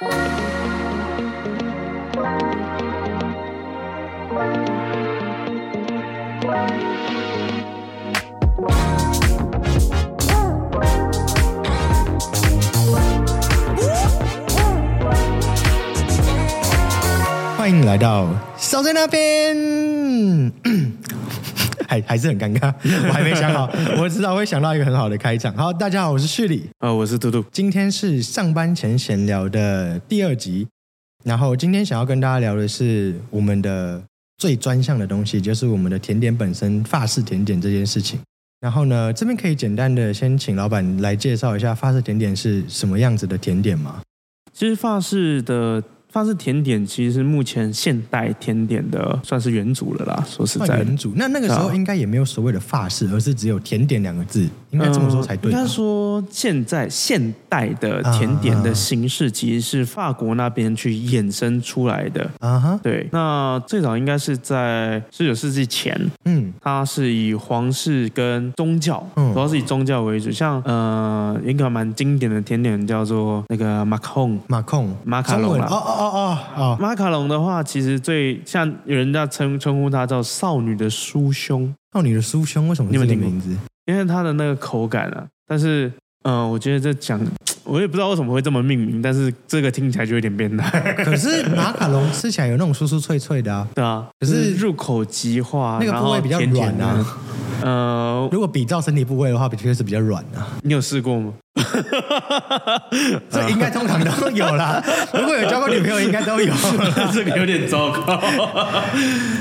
欢迎来到小在那边，还还是很尴尬，我还没想好，我知道会想到一个很好的开场。好，大家好，我是旭里，呃，我是嘟嘟。今天是上班前闲聊的第二集，然后今天想要跟大家聊的是我们的最专项的东西，就是我们的甜点本身法式甜点这件事情。然后呢，这边可以简单的先请老板来介绍一下法式甜点是什么样子的甜点吗？其实法式的法式甜点，其实是目前现代甜点的算是元祖了啦。说实在元祖，那那个时候应该也没有所谓的法式，而是只有甜点两个字，应该这么说才对。嗯应该说，现在现代的甜点的形式，其实是法国那边去衍生出来的。啊哈，对，那最早应该是在十九世纪前，嗯它是以皇室跟宗教，嗯主要是以宗教为主。像呃，一个蛮经典的甜点叫做那个马卡龙。马控马卡龙啦哦哦哦哦哦，马卡龙的话，其实最像有人家称称呼它叫少女的酥胸，少女的酥胸为什么你有没有听过这个名字？因为它的那个口感啊。但是，嗯、我觉得这讲，我也不知道为什么会这么命名，但是这个听起来就有点变态，可是马卡龙吃起来有那种酥酥脆脆的啊，对啊。可是入口即化，那个部位比较软啊。呃，如果比照身体部位的话，的确是比较软啊。你有试过吗？这应该通常都有啦。如果有交过女朋友，应该都有。这个有点糟糕。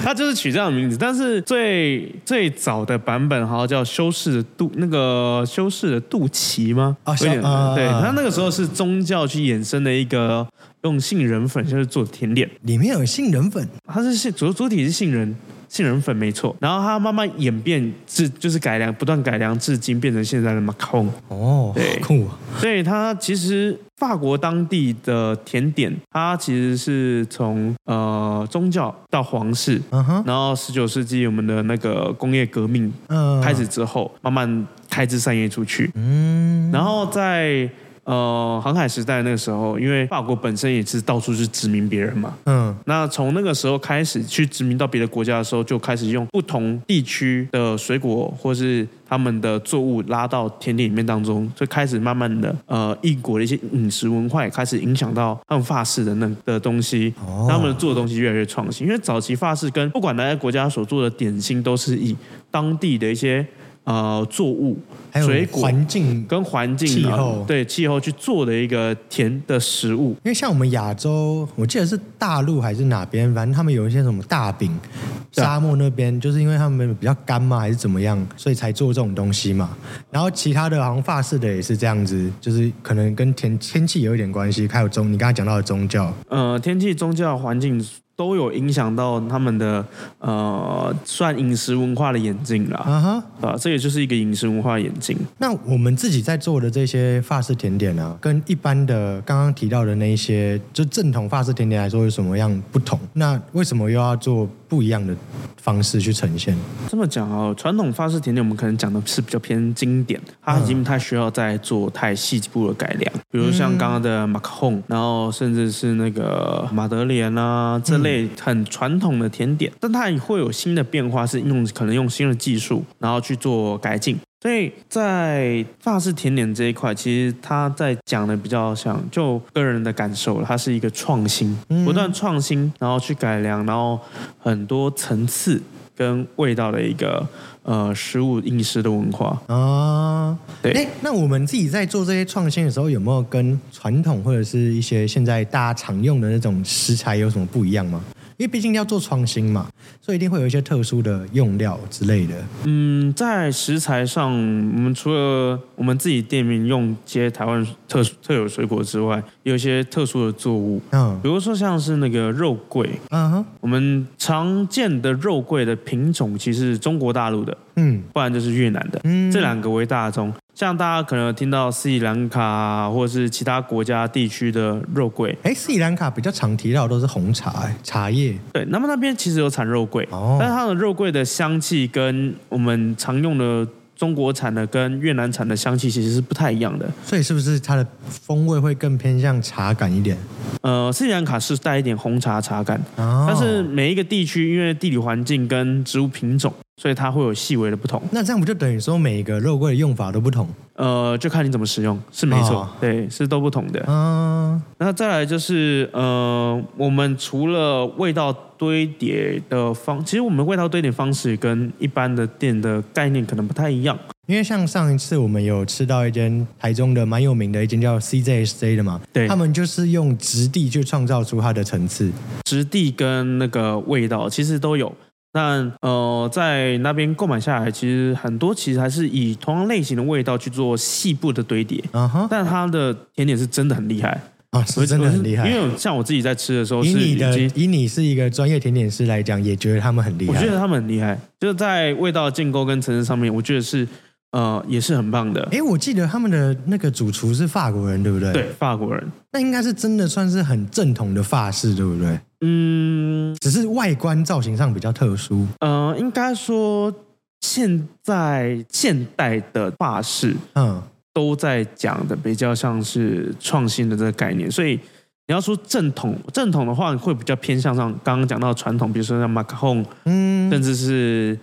他就是取这样的名字，但是最最早的版本好像叫修饰的肚那个修饰的肚脐吗？啊有点对，他那个时候是宗教去衍生的一个用杏仁粉就是做甜点，里面有杏仁粉，它是杏主主体是杏仁。杏仁粉没错，然后它慢慢演变至就是改良，不断改良至今变成现在的马卡龙。哦，对好酷啊！所以它其实法国当地的甜点，它其实是从呃宗教到皇室，然后十九世纪我们的那个工业革命嗯，开始之后，慢慢开枝散叶出去。嗯，然后在呃航海时代那个时候，因为法国本身也是到处去殖民别人嘛，嗯。那从那个时候开始去殖民到别的国家的时候，就开始用不同地区的水果或是他们的作物拉到田地里面当中，就开始慢慢的呃异国的一些饮食文化也开始影响到他们法式的那的东西，哦。他们做的东西越来越创新。因为早期法式跟不管哪个国家所做的点心，都是以当地的一些呃作物、还有水果环境跟环境啊气候对气候去做的一个甜的食物。因为像我们亚洲，我记得是大陆还是哪边，反正他们有一些什么大饼，沙漠那边就是因为他们比较干嘛，还是怎么样，所以才做这种东西嘛。然后其他的好像法式的也是这样子，就是可能跟天天气有一点关系，还有宗你刚才讲到的宗教，呃，天气、宗教、环境都有影响到他们的呃，算饮食文化的演进啦，啊哈。啊，这也就是一个饮食文化的演进。那我们自己在做的这些法式甜点啊，跟一般的刚刚提到的那一些，就正统法式甜点来说有什么样不同？那为什么又要做不一样的方式去呈现？这么讲哦，传统法式甜点我们可能讲的是比较偏经典，它已经不太需要再做太细部的改良，比如像刚刚的马卡龙，然后甚至是那个马德莲啊这类很传统的甜点，但它也会有新的变化，是用可能用新的技术，然后去做改进。所以在法式甜点这一块，其实他在讲的比较像就个人的感受，它是一个创新，不断创新，然后去改良，然后很多层次跟味道的一个呃食物饮食的文化。啊，对哎，那我们自己在做这些创新的时候，有没有跟传统或者是一些现在大家常用的那种食材有什么不一样吗？因为毕竟要做创新嘛，所以一定会有一些特殊的用料之类的。嗯，在食材上，我们除了我们自己店面用一些台湾特特有水果之外，有一些特殊的作物，嗯。比如说像是那个肉桂，嗯哼。我们常见的肉桂的品种其实是中国大陆的，嗯。不然就是越南的，嗯。这两个为大宗。像大家可能有听到斯里兰卡啊，或者是其他国家地区的肉桂，哎，斯里兰卡比较常提到的都是红茶、哎茶叶。对，那么那边其实有产肉桂，哦但是它的肉桂的香气跟我们常用的中国产的跟越南产的香气其实是不太一样的。所以是不是它的风味会更偏向茶感一点？呃，斯里兰卡是带一点红茶茶感，哦，但是每一个地区因为地理环境跟植物品种，所以它会有细微的不同。那这样不就等于说每个肉桂的用法都不同？呃，就看你怎么使用，是没错，哦对，是都不同的。嗯，那再来就是呃，我们除了味道堆叠的方，其实我们味道堆叠方式跟一般的店的概念可能不太一样。因为像上一次我们有吃到一间台中的蛮有名的一间叫 CJSJ 的嘛，对他们就是用质地去创造出它的层次。质地跟那个味道其实都有。但呃，在那边购买下来，其实很多其实还是以同样类型的味道去做细部的堆叠，嗯哼，但它的甜点是真的很厉害，啊，是真的很厉害。因为像我自己在吃的时候是以你的，以你是一个专业甜点师来讲，也觉得他们很厉害。我觉得他们很厉害，就是在味道建构跟层次上面，我觉得是呃也是很棒的。哎，我记得他们的那个主厨是法国人，对不对？对，，法国人，那应该是真的算是很正统的法式，对不对？嗯只是外观造型上比较特殊。呃，应该说现在现代的法式嗯，都在讲的比较像是创新的这个概念，所以你要说正统，正统的话会比较偏向上刚刚讲到传统，比如说像马卡龙，嗯甚至是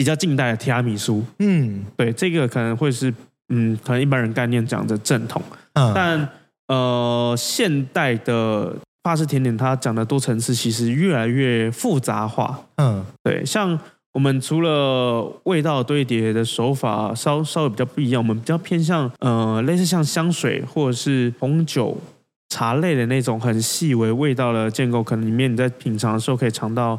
比较近代的提拉米苏，嗯。对，这个可能会是嗯，可能一般人概念讲的正统，嗯，但呃，现代的法式甜点它讲的多层次，其实越来越复杂化，嗯。对，像我们除了味道堆叠的手法稍稍微比较不一样，我们比较偏向呃类似像香水或者是红酒、茶类的那种很细微味道的建构，可能里面你在品尝的时候可以尝到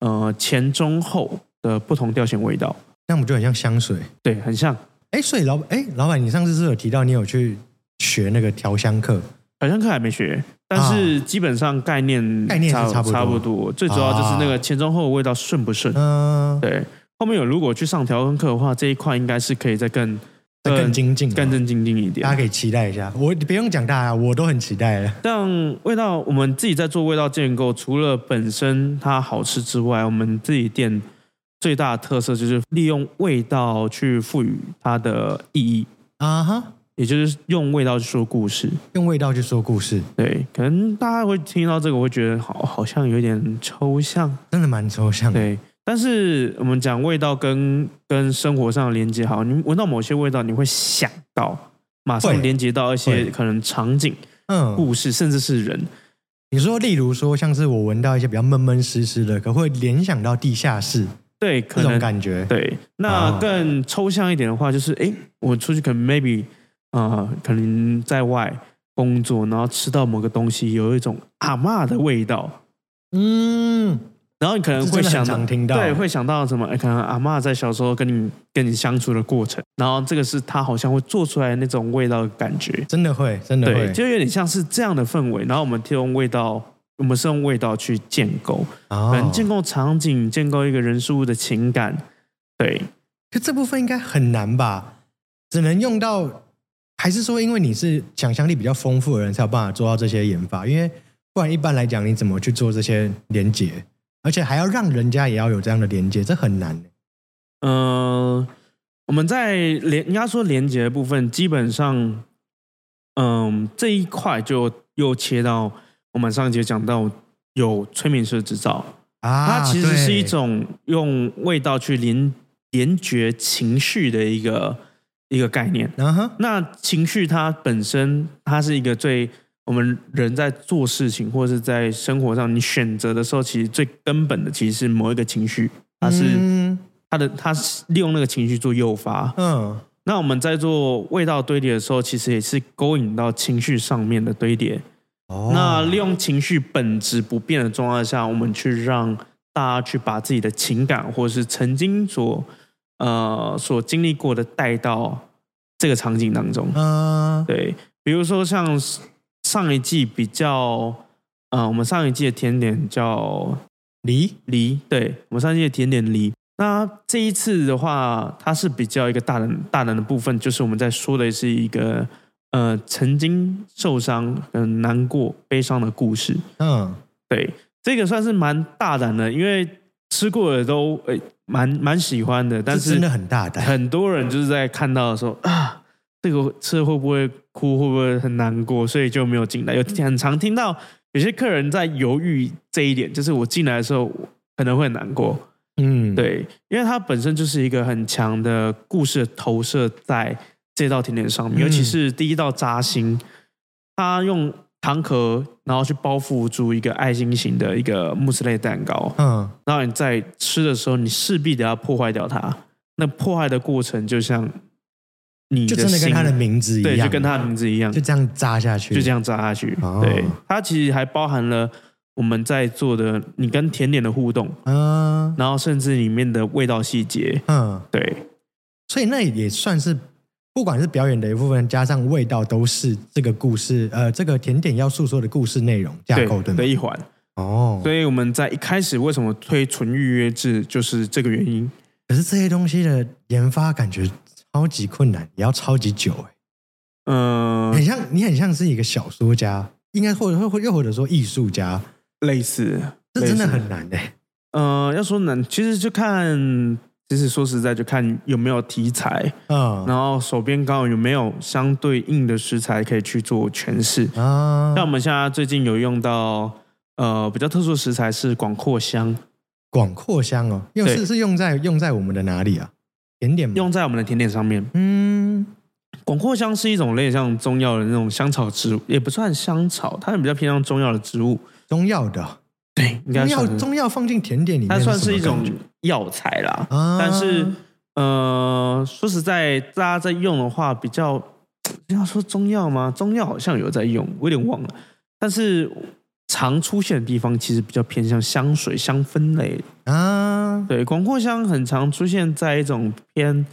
呃前中后的不同调性味道，那不就很像香水？对，很像。哎，所以老哎，老板，你上次是有提到你有去学那个调香课？调香课还没学，但是基本上概念啊概念是差不多差不多。最主要就是那个前中后味道顺不顺。嗯，对，后面有如果去上调香课的话，这一块应该是可以再更再更精进，更更精进一点大家。可以期待一下。我不用讲大家，我都很期待了。像味道，我们自己在做味道建构，除了本身它好吃之外，我们自己店最大的特色就是利用味道去赋予它的意义，啊哈，也就是用味道去说故事。用味道去说故事，对，可能大家会听到这个，会觉得好好像有点抽象。真的蛮抽象的。对，但是我们讲味道跟跟生活上的连接，好，你闻到某些味道，你会想到，马上连接到一些可能场景、嗯，故事，甚至是人。你说，例如说，像是我闻到一些比较闷闷湿湿的，可会联想到地下室对，这种可能感觉。对。那哦更抽象一点的话，就是诶，我出去可能 maybe 呃，可能在外工作，然后吃到某个东西，有一种阿嬷的味道。嗯，然后你可能会想听到对，会想到什么？哎，可能阿嬷在小时候跟你跟你相处的过程，然后这个是她好像会做出来那种味道的感觉，真的会，真的对，会。就有点像是这样的氛围。然后我们用味道，我们是用味道去建构，能建构场景，建构一个人事物的情感，对，可这部分应该很难吧？只能用到，还是说因为你是想象力比较丰富的人，才有办法做到这些研发？因为不然一般来讲，你怎么去做这些连接？而且还要让人家也要有这样的连接，这很难。呃，我们在连应该说连接的部分，基本上，嗯、这一块就又切到我们上一节讲到有催眠师的执照，啊，它其实是一对种用味道去连连觉情绪的一个一个概念。嗯哼，那情绪它本身，它是一个最我们人在做事情或者是在生活上你选择的时候，其实最根本的其实是某一个情绪，它是、嗯它的它是利用那个情绪做诱发。嗯那我们在做味道堆叠的时候，其实也是勾引到情绪上面的堆叠。哦，那利用情绪本质不变的状态下，我们去让大家去把自己的情感或者是曾经所呃所经历过的带到这个场景当中。嗯对，比如说像上一季比较，呃，我们上一季的甜点叫梨梨，对我们上一季的甜点梨。那这一次的话，它是比较一个大人大人的部分，就是我们在说的是一个呃曾经受伤、很难过、悲伤的故事。嗯对，这个算是蛮大胆的，因为吃过的都诶蛮蛮喜欢的，但是这真的很大胆。很多人就是在看到的时候啊，这个吃会不会哭，会不会很难过，所以就没有进来。有很常听到有些客人在犹豫这一点，就是我进来的时候可能会很难过。嗯，，对，因为它本身就是一个很强的故事投射在这道甜点上面，嗯尤其是第一道扎心，它用糖壳然后去包覆住一个爱心型的一个慕斯类蛋糕，嗯，然后你在吃的时候，你势必得要破坏掉它。那破坏的过程就像你就真的跟他的名字一样，对，就跟它的名字一样，就这样扎下去，就这样扎下去。哦。对，它其实还包含了我们在做的你跟甜点的互动，嗯。然后甚至里面的味道细节。嗯，对，所以那也算是，不管是表演的一部分，加上味道，都是这个故事，呃，这个甜点要诉说的故事内容架构，对？的一环。哦，所以我们在一开始为什么推纯预约制，就是这个原因。可是这些东西的研发感觉超级困难，也要超级久哎、嗯、很像你很像是一个小说家，应该或者或又或者说艺术家，类似，这真的很难哎、呃，要说难，其实就看，其实说实在，就看有没有题材，嗯然后手边刚好有没有相对应的食材可以去做诠释。啊像我们现在最近有用到，呃，比较特殊的食材是广藿香，广藿香哦，用是是用在用在我们的哪里啊？甜点吗？用在我们的甜点上面。嗯广藿香是一种类像中药的那种香草植物，也不算香草，它比较偏向中药的植物。中药的哦对，应该中药中药放进甜点里面，它算是一种药材啦。啊，但是呃，说实在，大家在用的话，比较 要说中药吗？中药好像有在用，我有点忘了。但是常出现的地方，其实比较偏向香水、香氛类。啊，对，广藿香很常出现在一种偏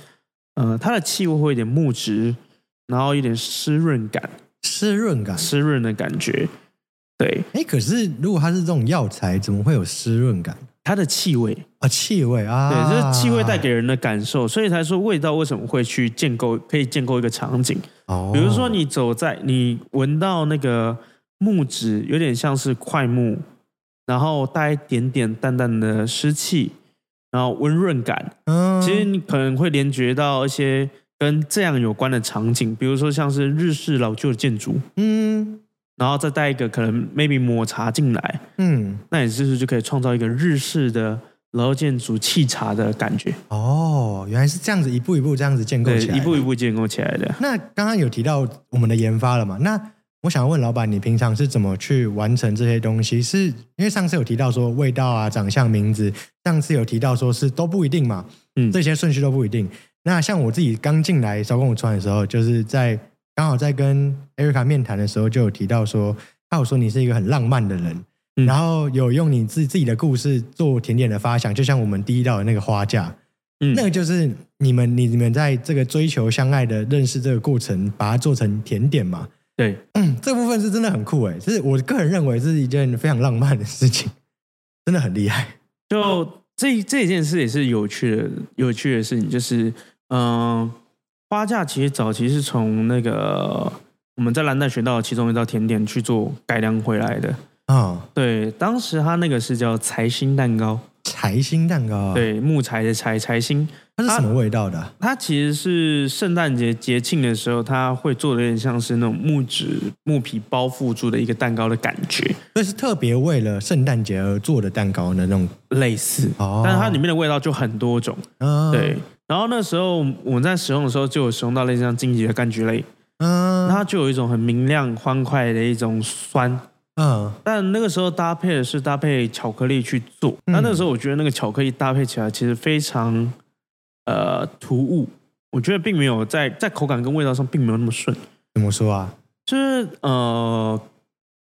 呃，它的气味会有点木质，然后有点湿润感、湿润感。湿润的感觉。对，哎，可是如果它是这种药材，怎么会有湿润感它的气味，啊？气味啊，对，就是气味带给人的感受，所以才说味道为什么会去建构，可以建构一个场景。哦，比如说你走在你闻到那个木质，有点像是块木，然后带一点点淡淡的湿气，然后温润感。嗯，其实你可能会联觉到一些跟这样有关的场景，比如说像是日式老旧的建筑，嗯然后再带一个可能 maybe 抹茶进来，嗯那你是不是就可以创造一个日式的老旧建筑沏茶的感觉？哦，原来是这样子，一步一步这样子建构，起来，一步一。步建构起来的。那刚刚有提到我们的研发了嘛？那我想问老板，你平常是怎么去完成这些东西？是因为上次有提到说味道啊、长相、名字，上次有提到说是都不一定嘛，嗯这些顺序都不一定。那像我自己刚进来小公主川的时候，就是在刚好在跟艾瑞卡面谈的时候，就有提到说，他有说你是一个很浪漫的人，嗯。然后有用你自自己的故事做甜点的发想，就像我们第一道的那个花架，嗯。那个就是你们你你们在这个追求相爱的认识这个过程，把它做成甜点嘛。对，嗯，这部分是真的很酷诶，就是我个人认为是一件非常浪漫的事情，真的很厉害。就这这件事也是有趣的，有趣的事情就是，嗯、花架其实早期是从那个我们在蓝带学到的其中一道甜点去做改良回来的。啊、对，当时它那个是叫财星蛋糕，财星蛋糕啊，，对，木材的材财星，它是什么味道的啊、它其实是圣诞节节庆的时候，它会做的有点像是那种木质木皮包覆住的一个蛋糕的感觉，那是特别为了圣诞节而做的蛋糕的那种。类似，哦但是它里面的味道就很多种。嗯，对，然后那时候我们在使用的时候就有使用到类似像荆棘的柑橘类，嗯，那它就有一种很明亮欢快的一种酸。嗯。但那个时候搭配的是搭配巧克力去做，嗯。那那个时候我觉得那个巧克力搭配起来其实非常呃突兀，我觉得并没有在在口感跟味道上并没有那么顺，怎么说啊？就是呃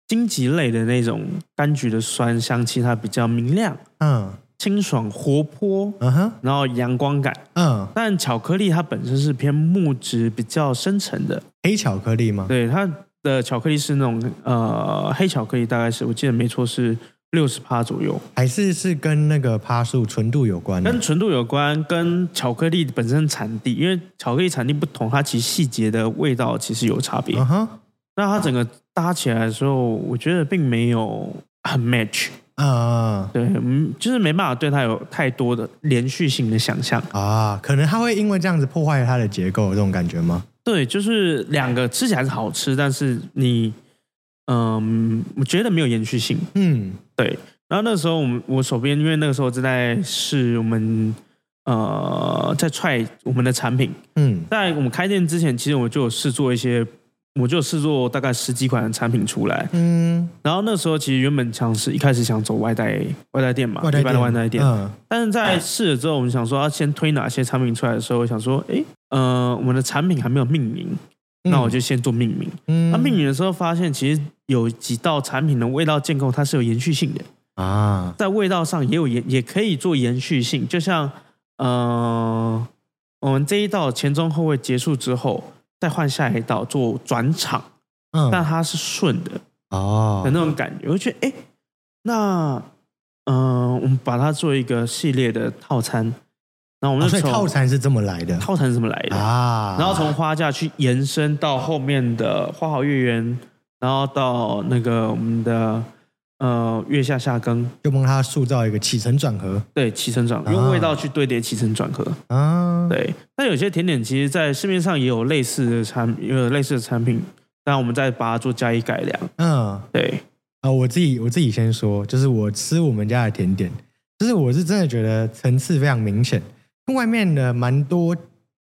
荆棘类的那种柑橘的酸香气，它比较明亮、嗯清爽、活泼，嗯哼然后阳光感。嗯，但巧克力它本身是偏木质、比较深沉的，黑巧克力吗？对它的巧克力是那种呃黑巧克力，大概是我记得没错是六十帕左右，还是是跟那个趴数纯度有关的？跟纯度有关，跟巧克力本身产地，因为巧克力产地不同，它其实细节的味道其实有差别。嗯哼那它整个搭起来的时候，我觉得并没有很 match，啊对，嗯，就是没办法对它有太多的连续性的想象。啊，可能它会因为这样子破坏它的结构，这种感觉吗？对，就是两个吃起来是好吃，但是你，嗯，我觉得没有延续性。嗯对，然后那时候我们我手边，因为那个时候正在试我们呃在踹我们的产品，嗯在我们开店之前，其实我就有试做一些，我就试做大概十几款产品出来。嗯，然后那时候其实原本想是一开始想走外带外带店嘛，一般的外带店，嗯但是在试了之后，我们想说要先推哪些产品出来的时候，我想说，哎，呃，我们的产品还没有命名，那我就先做命名。嗯那命名的时候发现，其实有几道产品的味道建构它是有延续性的，啊，在味道上也有延，也可以做延续性。就像呃，我们这一道前中后味结束之后，再换下一道做转场，嗯。但它是顺的哦。的那种感觉，我就觉得，哎，那嗯、呃我们把它做一个系列的套餐，那我们哦所以、套餐是这么来的。套餐是这么来的？啊，然后从花架去延伸到后面的花好月圆，然后到那个我们的呃月下下羹，就帮他塑造一个起承转合对起承转合，啊用味道去堆叠起承转合。啊，对，但有些甜点其实，在市面上也有类似的产，也有类似的产品，但我们再把它做加以改良。嗯对，啊，我自己我自己先说，就是我吃我们家的甜点，就是我是真的觉得层次非常明显，跟外面的蛮多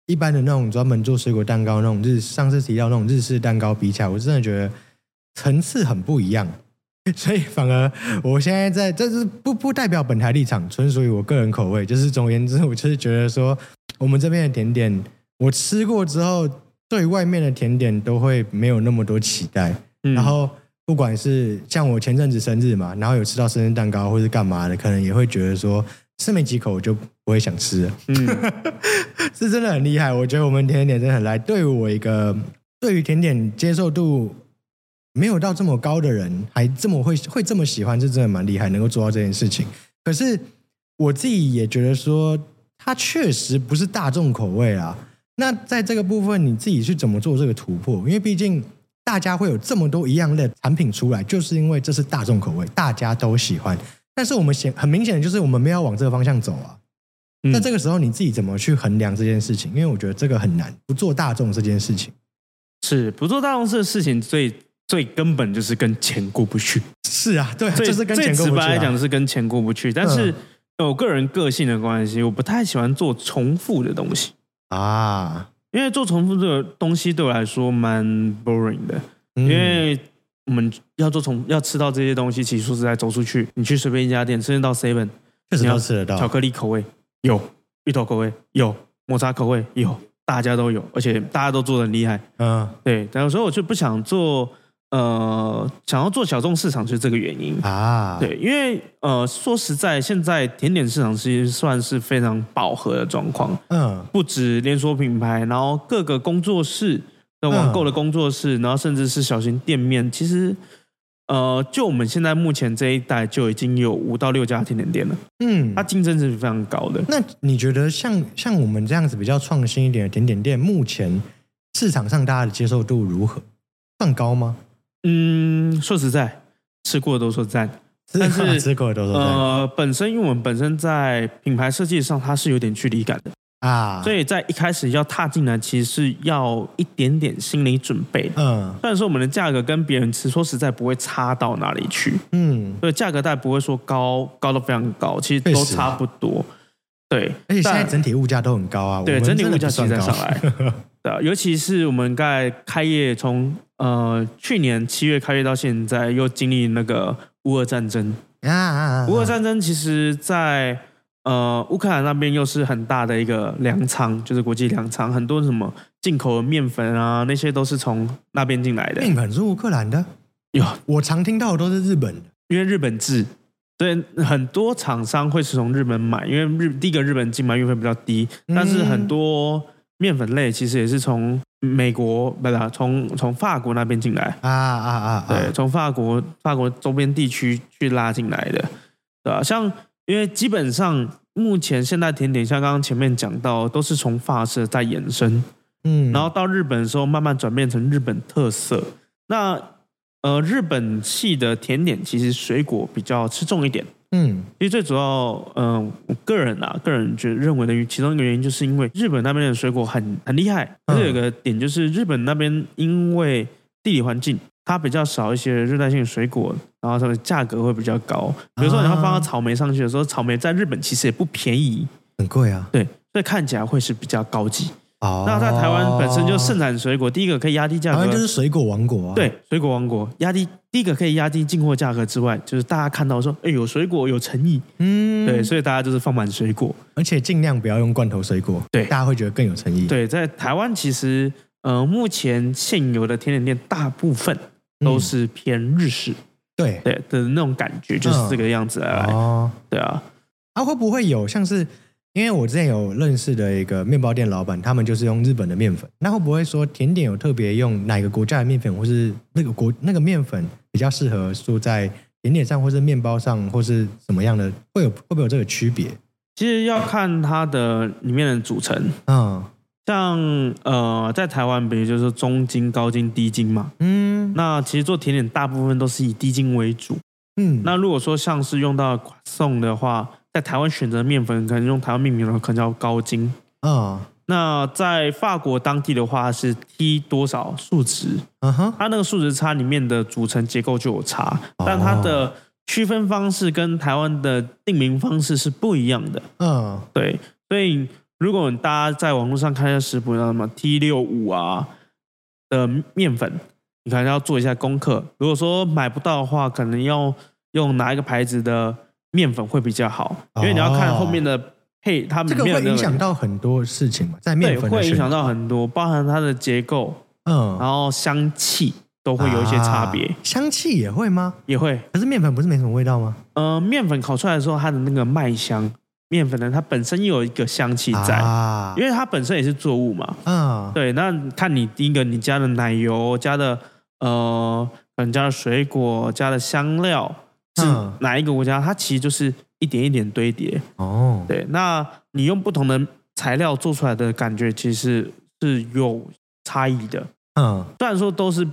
一般的那种专门做水果蛋糕那种日上次提到那种日式蛋糕比起来，我真的觉得层次很不一样。所以反而我现在在，这是不不代表本台立场，纯属于我个人口味。就是总而言之，我就是觉得说，我们这边的甜点，我吃过之后，对外面的甜点都会没有那么多期待。嗯然后不管是像我前阵子生日嘛，然后有吃到生日蛋糕或是干嘛的，可能也会觉得说吃没几口我就不会想吃了，嗯，是真的很厉害。我觉得我们甜点真的很来，对我一个对于甜点接受度没有到这么高的人，还这么会会这么喜欢，是真的蛮厉害，能够做到这件事情。可是我自己也觉得说，它确实不是大众口味啊。那在这个部分，你自己去怎么做这个突破？因为毕竟大家会有这么多一样的产品出来，就是因为这是大众口味，大家都喜欢。但是我们显很明显的就是我们没有往这个方向走啊。嗯那这个时候你自己怎么去衡量这件事情？因为我觉得这个很难，不做大众这件事情。是不做大众事的事情，最最根本就是跟钱过不去。是啊，对啊，最就是跟最钱过不去、啊。直白来讲是跟钱过不去，但是嗯我个人个性的关系，我不太喜欢做重复的东西，啊，因为做重复这个东西对我来说蛮 boring 的，嗯因为我们要做重要吃到这些东西，其实说实在走出去，你去随便一家店，甚至到 Seven，确实都吃得到巧克力口味有，芋头口味有，抹茶口味有，大家都有，而且大家都做的很厉害。嗯对，但有时候我就不想做，呃，想要做小众市场，就是这个原因。啊，对，因为呃，说实在，现在甜点市场其实算是非常饱和的状况，嗯不止连锁品牌，然后各个工作室的网购的工作室，然后甚至是小型店面，其实呃，就我们现在目前这一代就已经有五到六家甜点店了，嗯它，竞争是非常高的。那你觉得像像我们这样子比较创新一点的甜点店，目前市场上大家的接受度如何？算高吗？嗯，说实在，吃过的都说赞。但是吃过的都说赞、呃，本身因为我们本身在品牌设计上，它是有点距离感的，啊，所以在一开始要踏进来，其实是要一点点心理准备的。嗯虽然说我们的价格跟别人吃，说实在不会差到哪里去，嗯，所以价格带不会说高高到非常高，其实都差不多。对，而且现在整体物价都很高啊，对整体物价不算高其实在上来，对啊，尤其是我们在开业从呃去年七月开业到现在，又经历那个乌俄战争。乌俄战争其实在，呃乌克兰那边又是很大的一个粮仓，就是国际粮仓，很多什么进口的面粉啊，那些都是从那边进来的。面粉是乌克兰的，有，我常听到的都是日本的。因为日本制，所以很多厂商会是从日本买，因为日第一个日本进嘛运费比较低，嗯但是很多面粉类其实也是从美国不是啊从从法国那边进来，啊啊啊！啊对，，从法国法国周边地区去拉进来的，对吧、像因为基本上目前现代甜点，像刚刚前面讲到，都是从法式在延伸，嗯，然后到日本的时候慢慢转变成日本特色。那呃，日本系的甜点其实水果比较吃重一点，嗯其实最主要，嗯、我个人啊，个人觉得认为的其中一个原因，就是因为日本那边的水果很很厉害，嗯而且有个点就是日本那边因为地理环境，它比较少一些热带性的水果，然后它的价格会比较高。比如说你要放到草莓上去的时候，草莓在日本其实也不便宜，很贵啊。对，所以看起来会是比较高级。哦，那在台湾本身就盛产水果，第一个可以压低价格，台湾就是水果王国啊。对，水果王国压低第一个可以压低进货价格之外，就是大家看到说，哎，有水果有诚意，嗯，对，所以大家就是放满水果。而且尽量不要用罐头水果，对大家会觉得更有诚意。，对，在台湾其实呃，目前现有的甜点店大部分都是偏日式，对，对的那种感觉，就是这个样子来。哦，对啊，啊，会不会有像是？因为我之前有认识的一个面包店老板，他们就是用日本的面粉。那会不会说甜点有特别用哪个国家的面粉，或是那个国那个面粉比较适合说在甜点上，或是面包上，或是什么样的？会有会不会有这个区别？其实要看它的里面的组成，嗯像呃，在台湾，比如就是中筋、高筋、低筋嘛。嗯那其实做甜点大部分都是以低筋为主。嗯，那如果说像是用到送的话，在台湾选择面粉，可能用台湾命名的话可能叫高筋。嗯那在法国当地的话是 T 多少数值，嗯哼，它那个数值差里面的组成结构就有差，哦但它的区分方式跟台湾的定名方式是不一样的。嗯对，所以如果大家在网络上看一下食谱，像什么 T 六五啊的面粉，你可能要做一下功课。如果说买不到的话，可能要用哪一个牌子的面粉会比较好，因为你要看后面的配，它这个会影响到很多事情嘛，在面，粉会影响到很多，包含它的结构，嗯然后香气都会有一些差别，啊香气也会吗？也会。可是面粉不是没什么味道吗？呃，面粉烤出来的时候，它的那个麦香，面粉呢，它本身又有一个香气在，啊因为它本身也是作物嘛。嗯对，那看你第一个，你加的奶油，加的呃，可能加的水果，加的香料是嗯哪一个国家？它其实就是一点一点堆叠。哦，对，那你用不同的材料做出来的感觉，其实是有差异的。嗯虽然说都是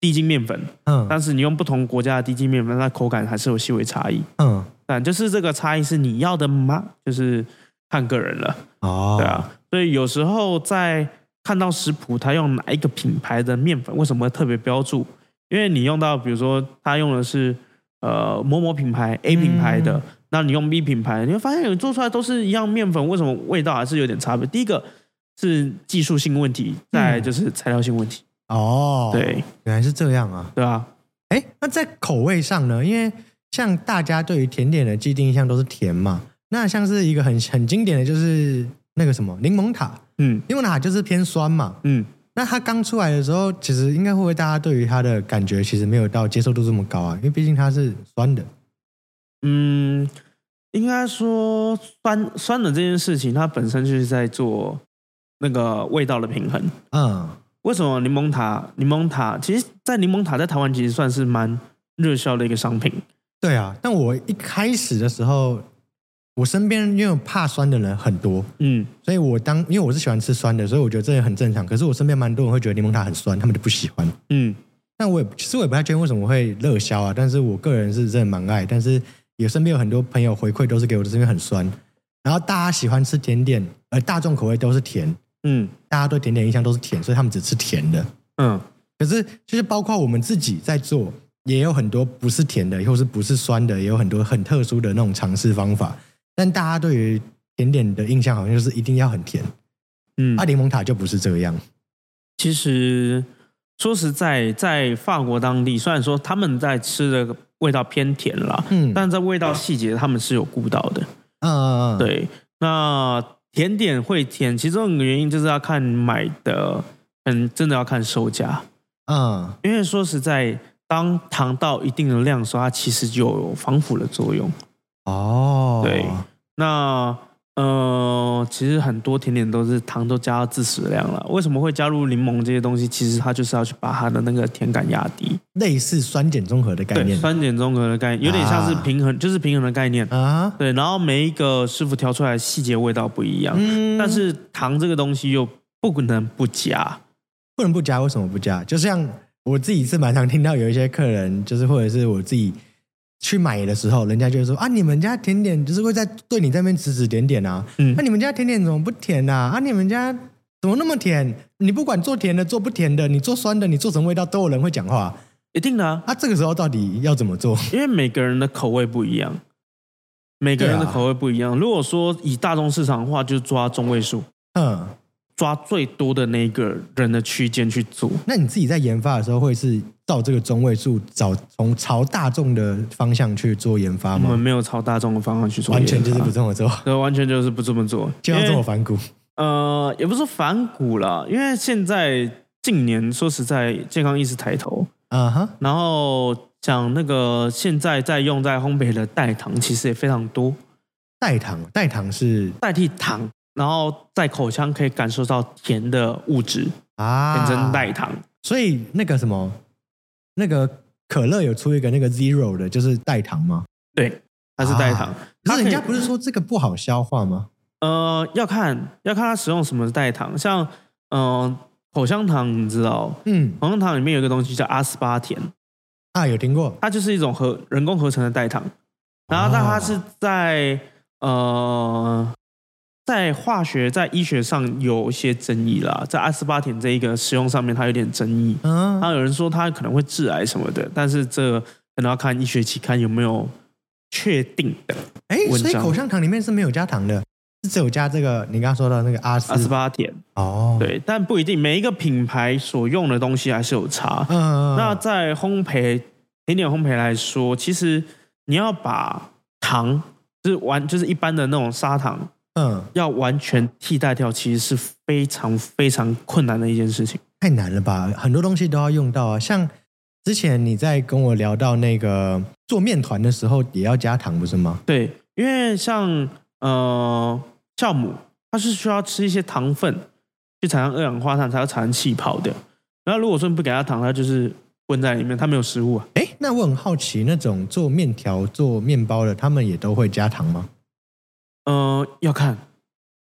低筋面粉，嗯但是你用不同国家的低筋面粉，它口感还是有细微差异。嗯但就是这个差异是你要的吗？就是看个人了，哦，对啊。所以有时候在看到食谱，它用哪一个品牌的面粉，为什么会特别标注？因为你用到，比如说它用的是呃某某品牌 A 品牌的，那你用 B 品牌，你会发现你做出来都是一样面粉，为什么味道还是有点差别？第一个是技术性问题，再来就是材料性问题，哦，，对原来是这样啊。对啊？哎，那在口味上呢？因为像大家对于甜点的既定印象都是甜嘛，那像是一个很很经典的就是那个什么柠檬塔，嗯柠檬塔就是偏酸嘛。嗯，那它刚出来的时候，其实应该会不会大家对于它的感觉其实没有到接受度这么高啊？因为毕竟它是酸的。嗯，应该说酸酸的这件事情，它本身就是在做那个味道的平衡。嗯为什么柠檬塔？柠檬塔其实，在柠檬塔在台湾其实算是蛮热销的一个商品。对啊，但我一开始的时候，我身边因为怕酸的人很多，嗯所以我当因为我是喜欢吃酸的，所以我觉得这也很正常。可是我身边蛮多人会觉得柠檬塔很酸，他们就不喜欢。嗯但我也其实我也不太确定为什么会热销啊，但是我个人是真的蛮爱。但是也身边有很多朋友回馈都是给我的，是因为很酸。然后大家喜欢吃甜点，而大众口味都是甜，嗯大家对甜点印象都是甜，所以他们只吃甜的。嗯可是就是包括我们自己在做，也有很多不是甜的，或是不是酸的，也有很多很特殊的那种尝试方法。但大家对于甜点的印象好像就是一定要很甜，嗯啊，柠檬塔就不是这样。其实说实在，在法国当地，虽然说他们在吃的味道偏甜啦，嗯，但在味道细节他们是有顾到的。嗯嗯嗯，对，那甜点会甜，其中一个原因就是要看买的，嗯，真的要看售价。嗯因为说实在，当糖到一定的量的时候，它其实就有防腐的作用。哦，对那呃，其实很多甜点都是糖都加到致死量了。为什么会加入柠檬这些东西？其实它就是要去把它的那个甜感压低。类似酸碱中和的概对，念酸碱中和的概念，有点像是啊平衡，就是平衡的概念。啊，对，然后每一个师傅调出来的细节味道不一样，嗯但是糖这个东西又不能不加。不能不加，为什么不加？就像我自己是蛮常听到有一些客人，就是或者是我自己去买的时候，人家就会说啊，你们家甜点就是会在对你这边指指点点啊，嗯那、你们家甜点怎么不甜呐、啊？你们家怎么那么甜？你不管做甜的做不甜的，你做酸的，你做什么味道都有人会讲话。一定的啊，啊，这个时候到底要怎么做？因为每个人的口味不一样，每个人的口味不一样。如果说以大众市场的话，就是抓中位数，嗯，抓最多的那个人的区间去做。那你自己在研发的时候，会是照这个中位数找从朝大众的方向去做研发吗？我们没有朝大众的方向去做完全就是不这么做，对，完全就是不这么做，就要这么反骨。呃，也不是说反骨啦，因为现在近年说实在，健康意识抬头，啊哈，然后讲那个现在在用在烘焙的代糖，其实也非常多，代糖，代糖是？代替糖，然后在口腔可以感受到甜的物质，啊，变成代糖。所以那个什么，那个可乐有出一个那个 zero 的，就是代糖吗？对，它是代糖。啊可是人家不是说这个不好消化吗？呃，要看要看它使用什么代糖，像嗯、呃口香糖，你知道，嗯，口香糖里面有一个东西叫阿斯巴甜，啊，有听过它就是一种合人工合成的代糖，然后但它是在、呃在化学在医学上有一些争议啦，在阿斯巴甜这一个使用上面它有点争议，嗯。然后有人说它可能会致癌什么的，但是这个可能要看医学期刊有没有确定的哎，所以口香糖里面是没有加糖的，是只有加这个你刚刚说的那个阿斯阿斯巴甜，哦，，对，但不一定每一个品牌所用的东西还是有差。嗯，那在烘焙甜点烘焙来说，其实你要把糖就是完就是一般的那种砂糖，嗯要完全替代掉，其实是非常非常困难的一件事情。太难了吧，很多东西都要用到啊，像之前你在跟我聊到那个做面团的时候也要加糖，不是吗？对，因为像呃酵母，它是需要吃一些糖分去产生二氧化碳，才要产生气泡的。然后如果说你不给它糖，它就是混在里面，它没有食物啊。哎，那我很好奇，那种做面条、做面包的，他们也都会加糖吗？呃，要看，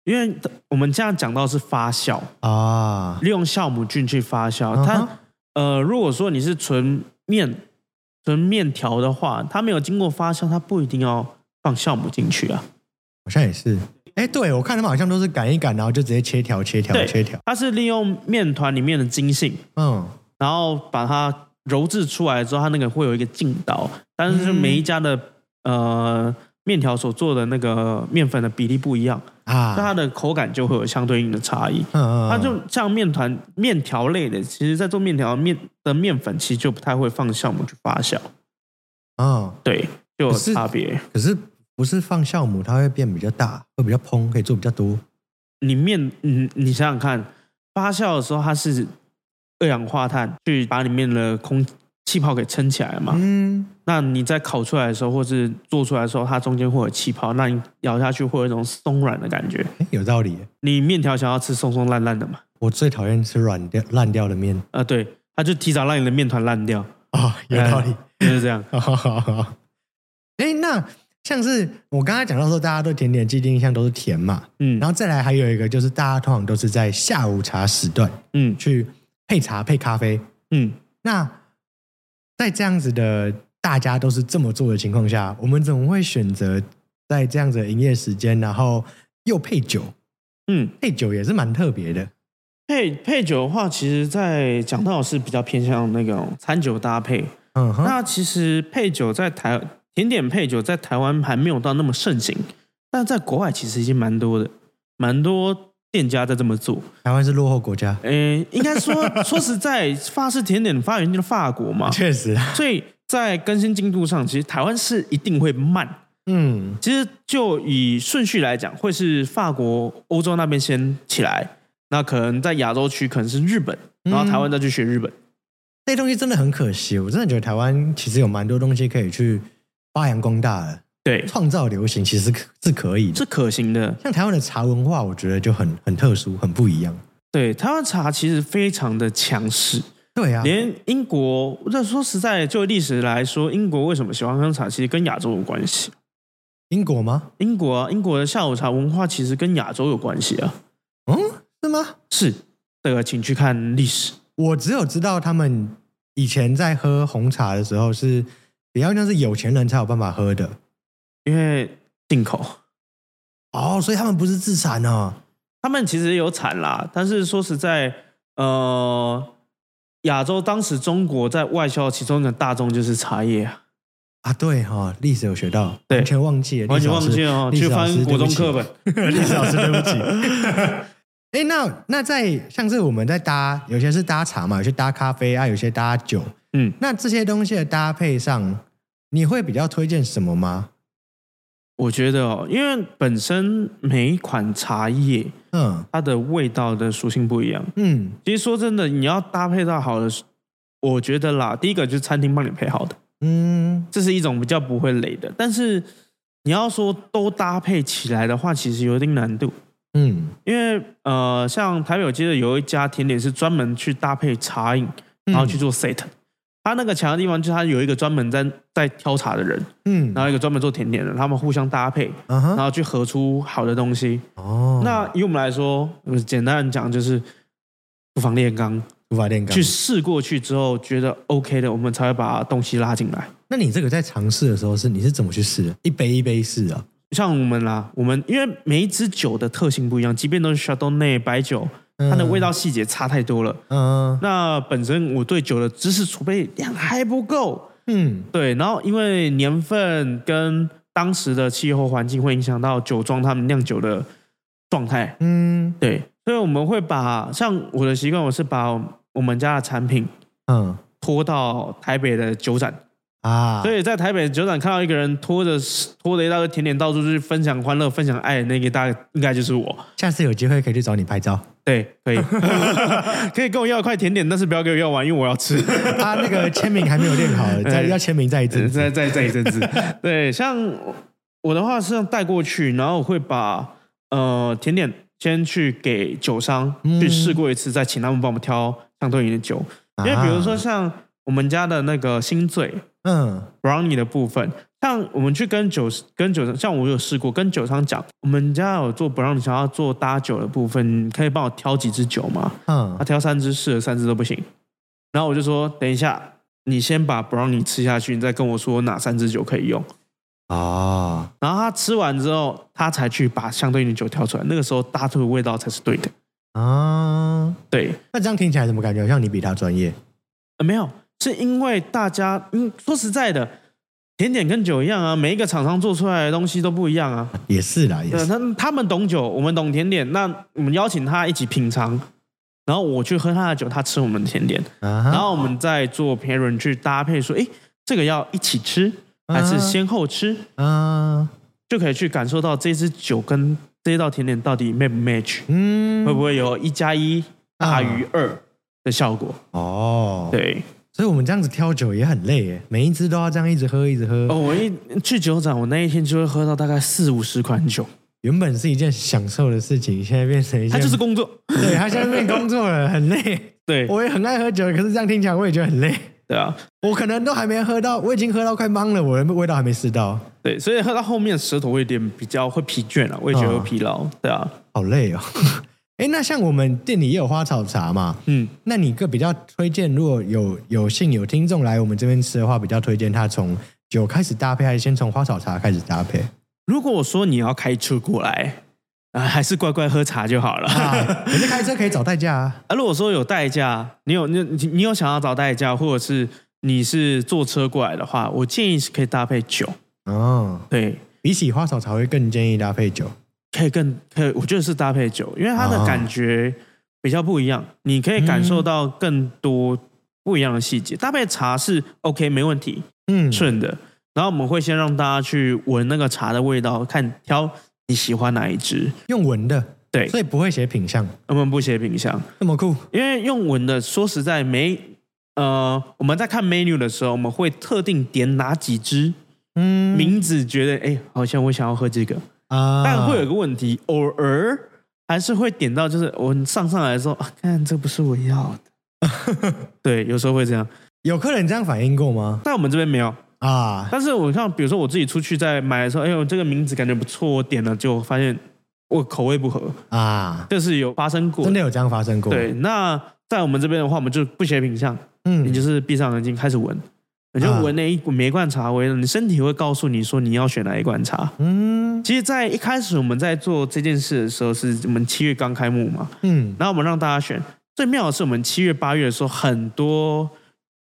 因为我们这样讲到是发酵，啊，利用酵母菌去发酵。它呃，如果说你是纯面纯面条的话，它没有经过发酵，它不一定要放酵母进去啊。好像也是。哎，对我看他们好像都是擀一擀，然后就直接切条、切条、对切条。它是利用面团里面的筋性，嗯，然后把它揉制出来之后，它那个会有一个劲道，但是每一家的、呃面条所做的那个面粉的比例不一样，啊，那它的口感就会有相对应的差异。嗯嗯，它就像面团、面条类的，其实在做面条面的面粉，其实就不太会放酵母去发酵，嗯，对，就有差别。可是不是放酵母，它会变比较大，会比较蓬，可以做比较多。你面，你你想想看，发酵的时候它是二氧化碳去把里面的空气泡给撑起来嘛？嗯，那你在烤出来的时候，或是做出来的时候，它中间会有气泡，那你咬下去会有一种松软的感觉。哎，有道理。你面条想要吃松松烂烂的嘛？我最讨厌吃软掉烂掉的面啊、对，它就提早让你的面团烂掉，啊，有道理。就是这样。好好好好。哎，那像是我刚才讲到说，大家对甜点既定印象都是甜嘛，嗯然后再来还有一个就是大家通常都是在下午茶时段嗯去配茶配咖啡。嗯，那在这样子的大家都是这么做的情况下，我们怎么会选择在这样子的营业时间，然后又配酒？嗯，配酒也是蛮特别的。配配酒的话，其实在讲到是比较偏向那种餐酒搭配。嗯哼，那其实配酒在台甜点配酒在台湾还没有到那么盛行，但在国外其实已经蛮多的，蛮多店家在这么做。台湾是落后国家，嗯，应该说 说实在，法式甜点发源地的法国嘛，确实啊。所以在更新进度上，其实台湾是一定会慢。嗯其实就以顺序来讲，会是法国、欧洲那边先起来，那可能在亚洲区可能是日本，然后台湾再去学日本。这东西真的很可惜，我真的觉得台湾其实有蛮多东西可以去发扬光大的，对，创造流行其实可是可以的。是可行的。像台湾的茶文化，我觉得就很很特殊，很不一样。对，台湾茶其实非常的强势，对啊，连英国，这说实在，就历史来说，英国为什么喜欢喝茶，其实跟亚洲有关系。英国吗？英国啊，英国的下午茶文化其实跟亚洲有关系啊。嗯，是吗？是，这个请去看历史。我只有知道他们以前在喝红茶的时候是比较像是有钱人才有办法喝的因为进口，哦，所以他们不是自产哦。他们其实有产啦，但是说实在，呃，亚洲当时中国在外销其中一个大宗就是茶叶啊，啊，对哈、哦，历史有学到，对完全忘记了，完全忘记了哦，去翻国中课。本。起历史老师，对不起。哎，那那在像是我们在搭，有些是搭茶嘛，有些搭咖啡啊，有些搭酒。嗯，那这些东西的搭配上，你会比较推荐什么吗？我觉得哦，因为本身每一款茶叶嗯它的味道的属性不一样。嗯其实说真的，你要搭配到好的，我觉得啦，第一个就是餐厅帮你配好的，嗯这是一种比较不会累的。但是你要说都搭配起来的话，其实有一定难度。嗯因为呃，像台北我记得有一家甜点是专门去搭配茶饮，然后去做 set。他那个强的地方就是他有一个专门在在挑茶的人，嗯然后一个专门做甜点的，他们互相搭配，嗯然后去合出好的东西。哦，那以我们来说，呃简单地讲就是不妨炼钢，无法炼钢去。试过去之后觉得 OK 的，我们才会把东西拉进来。那你这个在尝试的时候是你是怎么去试的？一杯一杯试啊？像我们啦，我们因为每一支酒的特性不一样，即便都是 Chardonnay 白酒，它的味道细节差太多了。嗯。那本身我对酒的知识储备量还不够，嗯。对，然后因为年份跟当时的气候环境会影响到酒庄他们酿酒的状态，嗯。对，所以我们会把像我的习惯，我是把我们家的产品嗯。拖到台北的酒展，啊，所以在台北酒展看到一个人拖着拖着一大堆甜点到处去分享欢乐、分享爱的那个，大概应该就是我。下次有机会可以去找你拍照对，可以，可以跟我要一块甜点，但是不要给我要完，因为我要吃。啊。那个签名还没有练好，再要签名再一阵子。再再再一阵子。对，像我的话是带过去，然后我会把呃甜点先去给酒商嗯去试过一次，再请他们帮我们挑相对应的酒。因为比如说像我们家的那个新醉嗯。Brownie 的部分，像我们去跟酒跟酒商，像我有试过跟酒商讲，我们家有做 brownie，想要做搭酒的部分，你可以帮我挑几支酒吗？嗯。他挑三支试了三支都不行，然后我就说等一下，你先把 brownie 吃下去，你再跟我说哪三支酒可以用。哦然后他吃完之后，他才去把相对应的酒挑出来，那个时候搭出的味道才是对的。啊，对，那这样听起来怎么感觉？好像你比他专业？呃，没有，是因为大家，嗯，说实在的，甜点跟酒一样啊，每一个厂商做出来的东西都不一样啊。也是啦，也对，是。他他们懂酒，我们懂甜点，那我们邀请他一起品尝，然后我去喝他的酒，他吃我们的甜点，啊哈。然后我们再做 pairing 去搭配，说，诶，这个要一起吃还是先后吃，啊，就可以去感受到这支酒跟这道甜点到底 match 不 match，嗯，会不会有一加一大于二的效果？哦，，对，所以我们这样子挑酒也很累耶，每一支都要这样一直喝，一直喝。哦，我一去酒展，我那一天就会喝到大概四五十款酒，原本是一件享受的事情，现在变成一件，它就是工作。对，他现在变工作了，很累。对，我也很爱喝酒，可是这样听起来我也觉得很累。对啊，我可能都还没喝到，我已经喝到快懵了，我的味道还没试到，对，所以喝到后面舌头会有点比较会疲倦啊，我也觉得会疲劳。对啊，好累哦。哎，那像我们店里也有花草茶嘛，嗯，那你个比较推荐，如果有有幸有听众来我们这边吃的话，比较推荐他从酒开始搭配，还是先从花草茶开始搭配？如果我说你要开车过来，啊、还是乖乖喝茶就好了。啊，可是开车可以找代驾啊。啊，如果说有代驾，你有你你你有想要找代驾，或者是你是坐车过来的话，我建议是可以搭配酒，哦，对，比起花草茶会更建议搭配酒。可以更可以，我觉得是搭配酒，因为它的感觉比较不一样，你可以感受到更多不一样的细节。搭配茶是 OK 没问题，嗯，顺的。然后我们会先让大家去闻那个茶的味道，看挑你喜欢哪一支。用闻的，对，所以不会写品相，我们不写品相，那么酷。因为用闻的，说实在没呃，我们在看 menu 的时候，我们会特定点哪几支嗯，名字，觉得哎，好像我想要喝这个。啊，但会有一个问题，偶尔还是会点到，就是我上上来的时候，啊，看这不是我要的。对，有时候会这样，有客人这样反映过吗？在我们这边没有。啊，但是我看，比如说我自己出去在买的时候，哎呦，这个名字感觉不错，我点了就发现我口味不合，啊，这是有发生过真。的有这样发生过？对，，那在我们这边的话，我们就不写品相，嗯你就是闭上眼睛开始闻，你就啊闻那一每一罐茶味，你身体会告诉你说你要选哪一罐茶。嗯其实，在一开始我们在做这件事的时候，是我们七月刚开幕嘛，嗯，然后我们让大家选。最妙的是，我们七月八月的时候，很多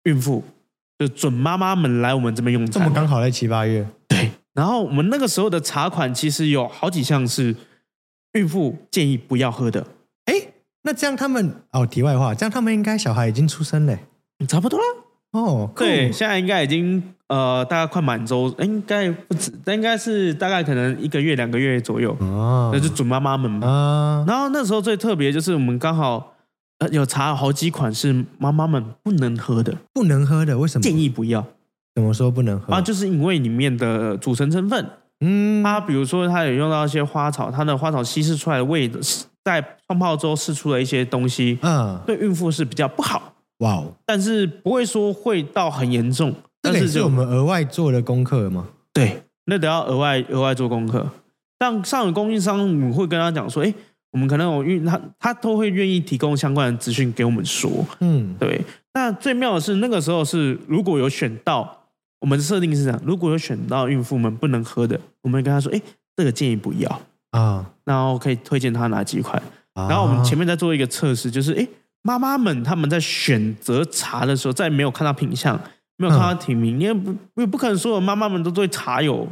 孕妇就准妈妈们来我们这边用这么餐。刚好在七八月，对，然后我们那个时候的茶款其实有好几项是孕妇建议不要喝的，哎，那这样他们哦，题外话，这样他们应该小孩已经出生嘞。差不多啦。哦，对，现在应该已经呃大概快满周，应该不止，但应该是大概可能一个月两个月左右，哦那就准妈妈们。嘛。啊，然后那时候最特别就是我们刚好呃有查了好几款是妈妈们不能喝的，不能喝的，为什么？建议不要。怎么说不能喝？啊，就是因为里面的组成成分，嗯，它比如说它有用到一些花草，它的花草稀释出来的味，在冲泡之后释出了一些东西，嗯，对孕妇是比较不好，哇哦，但是不会说会到很严重，但是就是我们额外做的功课吗？对，那得要额外额外做功课。但上有供应商，你会跟他讲说，哎，我们可能有运他他都会愿意提供相关的资讯给我们说。嗯，对，那最妙的是那个时候是如果有选到，我们的设定是这样，如果有选到孕妇们不能喝的，我们会跟他说，哎，这个建议不要，啊，然后可以推荐他哪几款。然然后我们前面在做一个测试，就是哎，妈妈们他们在选择茶的时候，在没有看到品相，没有看到品名，因为不也不可能所有妈妈们都对茶有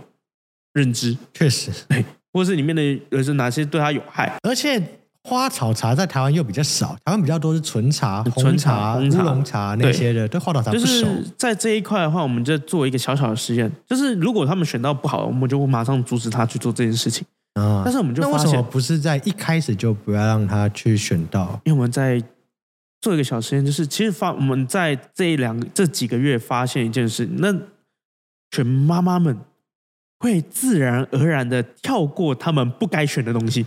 认知。确实，对或是里面的有是哪些对它有害。而且花草茶在台湾又比较少，台湾比较多是纯茶、红纯茶茶、乌红茶龙茶那些的，对花草茶不就熟。是在这一块的话，我们就做一个小小的实验，就是如果他们选到不好，我们就会马上阻止他去做这件事情。啊但是我们就那为，什么不是在一开始就不要让他去选到？因为我们在做一个小实验，就是其实发我们在这两这几个月发现一件事，那选妈妈们会自然而然的跳过他们不该选的东西。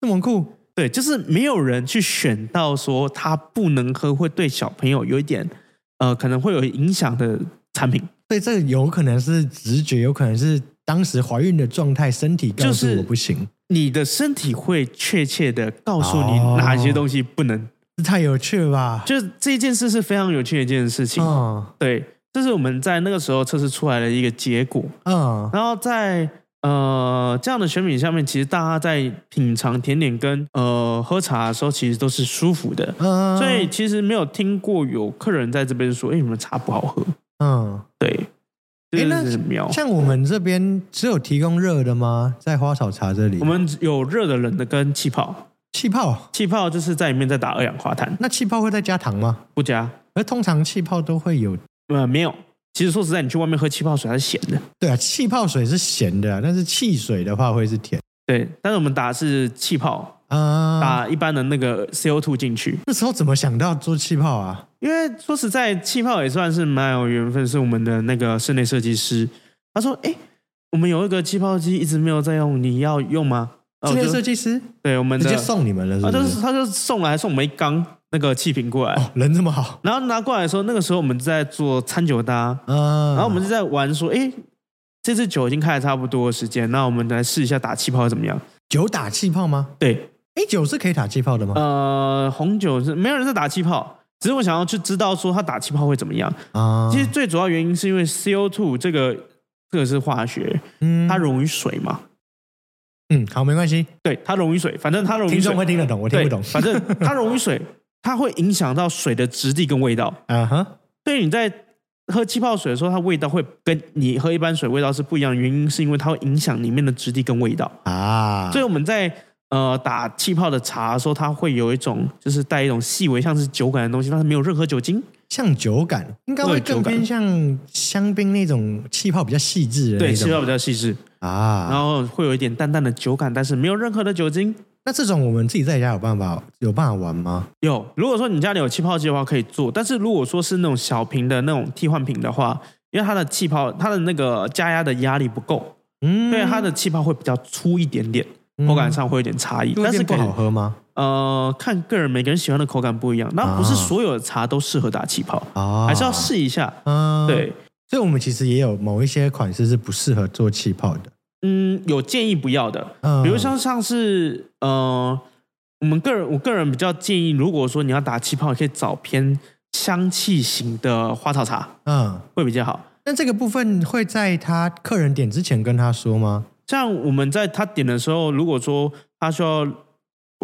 这么酷？对，就是没有人去选到说他不能喝，会对小朋友有一点呃可能会有影响的产品。所以这有可能是直觉，有可能是当时怀孕的状态，身体告诉就是我不行，你的身体会确切的告诉你哦哪些东西不能。这太有趣了吧？就是这件事是非常有趣的一件事情。嗯对，这是我们在那个时候测试出来的一个结果。嗯然后在呃这样的选品下面，其实大家在品尝甜点跟呃喝茶的时候，其实都是舒服的。嗯，所以其实没有听过有客人在这边说：“哎，你们茶不好喝。嗯，”对，这诶那。像我们这边只有提供热的吗？在花草茶这里，我们有热的、冷的跟气泡。气泡，气泡就是在里面在打二氧化碳，那气泡会再加糖吗？不加。而通常气泡都会有，呃，没有。其实说实在，你去外面喝气泡水，它是咸的。对啊，气泡水是咸的啊，但是汽水的话会是甜对，但是我们打的是气泡，啊。打一般的那个 CO2 进去。那时候怎么想到做气泡啊？因为说实在，气泡也算是蛮有缘分，是我们的那个室内设计师。他说：“哎，我们有一个气泡机一直没有在用，你要用吗？”然室内后我就设计师对我们直接送你们了，是啊，不？就是是他就送来送我们一缸那个气瓶过来，哦，人这么好然后拿过来的时候，那个时候我们在做餐酒搭，啊。然后我们就在玩说，哎，这支酒已经开了差不多的时间，那我们来试一下打气泡怎么样？酒打气泡吗？对，哎，酒是可以打气泡的吗？呃，红酒是没有人在打气泡，只是我想要去知道说它打气泡会怎么样。啊，其实最主要原因是因为 CO two 这个这个是化学，嗯它溶于水嘛，嗯，好，没关系，对，它溶于水，反正它溶于听众水，会听得懂，我听不懂。反正它溶于水，它会影响到水的质地跟味道。啊哈，所以你在喝气泡水的时候，它味道会跟你喝一般水味道是不一样的，原因是因为它会影响里面的质地跟味道。啊，所以我们在呃打气泡的茶的时候，它会有一种就是带一种细微像是酒感的东西，但是没有任何酒精。像酒感，应该会更偏向香槟那种气泡比较细致的对，气泡比较细致，然啊。后会有一点淡淡的酒感，但是没有任何的酒精。那这种我们自己在家有办法有办法玩吗？有，如果说你家里有气泡机的话，可以做。但是如果说是那种小瓶的那种替换瓶的话，因为它的气泡，它的那个加压的压力不够，嗯，对它的气泡会比较粗一点点，口感上会有点差异。但是不好喝吗？呃，看个人每个人喜欢的口感不一样，那不是啊所有的茶都适合打气泡，啊，还是要试一下。嗯，对，所以我们其实也有某一些款式是不适合做气泡的，嗯，有建议不要的，嗯，比如像像是呃，我们个人我个人比较建议，如果说你要打气泡，可以找偏香气型的花草茶嗯，会比较好。那这个部分会在他客人点之前跟他说吗？像我们在他点的时候，如果说他需要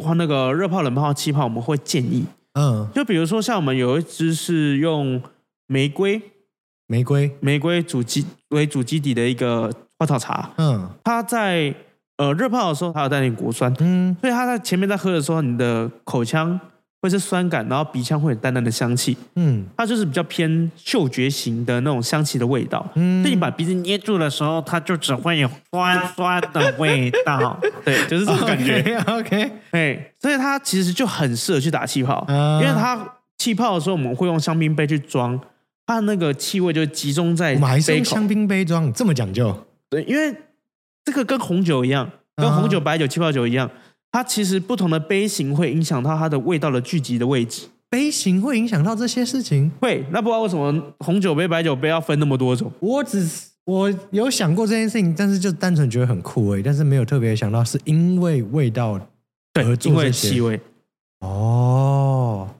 换那个热泡、冷泡、气泡，我们会建议，嗯，就比如说像我们有一支是用玫瑰玫瑰，玫瑰主基为主基底的一个花草茶，嗯。它在呃热泡的时候，它有带点果酸，嗯。所以它在前面在喝的时候，你的口腔会是酸感，然后鼻腔会有淡淡的香气，嗯。它就是比较偏嗅觉型的那种香气的味道。嗯。所以你把鼻子捏住的时候，它就只会有酸酸的味道。对，就是这种感觉。OK，对，所以它其实就很适合去打气泡，嗯因为它气泡的时候，我们会用香槟杯去装，它的那个气味就集中在我们还是杯口。用香槟杯装，这么讲究。对，因为这个跟红酒一样，跟啊红酒、白酒、气泡酒一样，它其实不同的杯型会影响到它的味道的聚集的位置。杯型会影响到这些事情。会，那不知道为什么红酒杯、白酒杯要分那么多种。我只是我有想过这件事情，但是就单纯觉得很酷而已，但是没有特别想到是因为味道对而，做因为这些气味，哦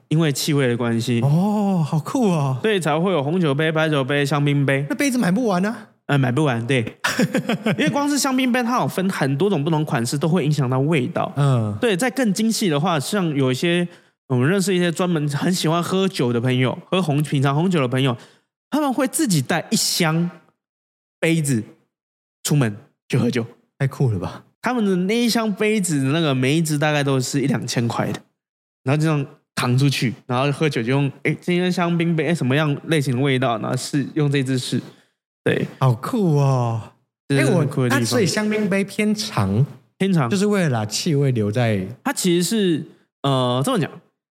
因为气味的关系，哦，好酷哦！所以才会有红酒杯、白酒杯、香槟杯。那杯子买不完啊。呃，买不完，对，因为光是香槟杯，它有分很多种不同款式，都会影响到味道。嗯对，在更精细的话，像有一些我们认识一些专门很喜欢喝酒的朋友，喝红品尝红酒的朋友，他们会自己带一箱杯子出门去喝酒。太酷了吧？他们的那一箱杯子，那个每一只大概都是一两千块的，然后这样扛出去，然后喝酒就用哎，今天香槟杯哎什么样类型的味道，然后试用这支试，对，好酷哦！哎，我。那所以香槟杯偏长，偏长。就是为了把气味留在它其实是呃这么讲，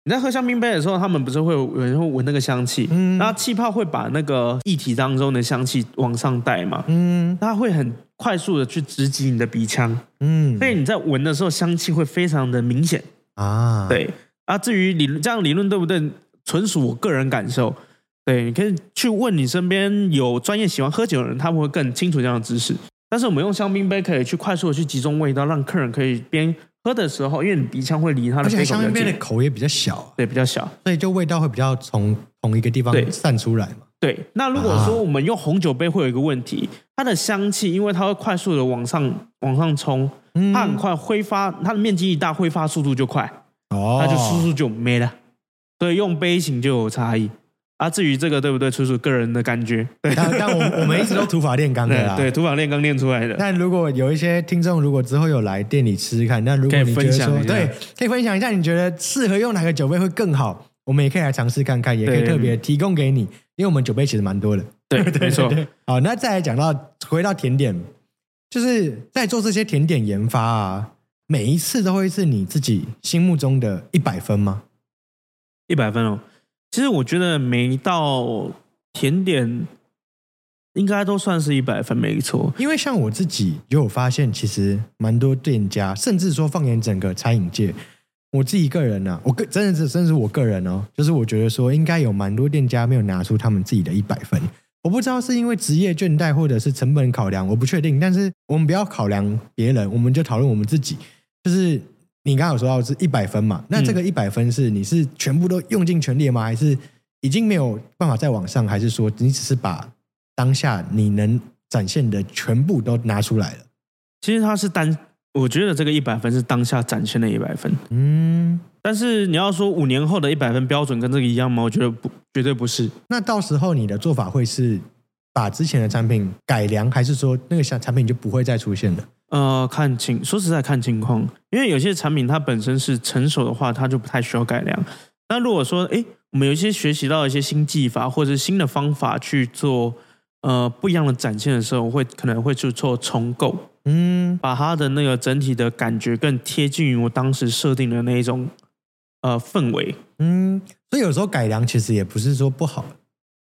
你在喝香槟杯的时候，他们不是会有有人会闻那个香气，嗯。然后气泡会把那个液体当中的香气往上带嘛，嗯。它会很快速的去直击你的鼻腔，嗯。所以你在闻的时候，香气会非常的明显。啊，对啊，至于理论这样理论对不对，纯属我个人感受。对，你可以去问你身边有专业喜欢喝酒的人，他们会更清楚这样的知识。但是我们用香槟杯可以去快速的去集中味道，让客人可以边喝的时候，因为你鼻腔会离他的而且杯香槟杯的，口也比较小啊，对，比较小。所以就味道会比较从同一个地方对散出来嘛。对，那如果啊说我们用红酒杯，会有一个问题，它的香气因为它会快速的往上往上冲，嗯它很快挥发，它的面积一大，挥发速度就快。哦，那就叔叔就没了。所以用杯型就有差异啊。至于这个对不对，纯属个人的感觉。对但但我我们一直都土法炼钢的啦。对，土法炼钢炼出来的。那如果有一些听众，如果之后有来店里吃吃看，那如果你觉得说对，可以分享一下，你觉得适合用哪个酒杯会更好？我们也可以来尝试看看，也可以特别提供给你，因为我们酒杯其实蛮多的。对，没错。好，那再来讲到回到甜点，就是在做这些甜点研发啊，每一次都会是你自己心目中的一百分吗？一百分哦。其实我觉得每一道甜点应该都算是一百分，没错。因为像我自己也有发现，其实蛮多店家，甚至说放眼整个餐饮界，我自己个人呢、啊，我个真的是甚至我个人哦，就是我觉得说应该有蛮多店家没有拿出他们自己的一百分。我不知道是因为职业倦怠或者是成本考量，我不确定。但是我们不要考量别人，我们就讨论我们自己。就是你刚刚有说到是一百分嘛？那这个一百分是你是全部都用尽全力吗？还是已经没有办法再往上？还是说你只是把当下你能展现的全部都拿出来了？其实它是单，我觉得这个一百分是当下展现的一百分。嗯，但是你要说五年后的一百分标准跟这个一样吗？我觉得不，绝对不是。那到时候你的做法会是把之前的产品改良，还是说那个小产品就不会再出现了？呃，看情，说实在看情况，因为有些产品它本身是成熟的话，它就不太需要改良。那如果说，诶，我们有一些学习到一些新技法或者是新的方法去做呃不一样的展现的时候，我会可能会去做重构，嗯，把它的那个整体的感觉更贴近于我当时设定的那一种呃氛围。嗯，所以有时候改良其实也不是说不好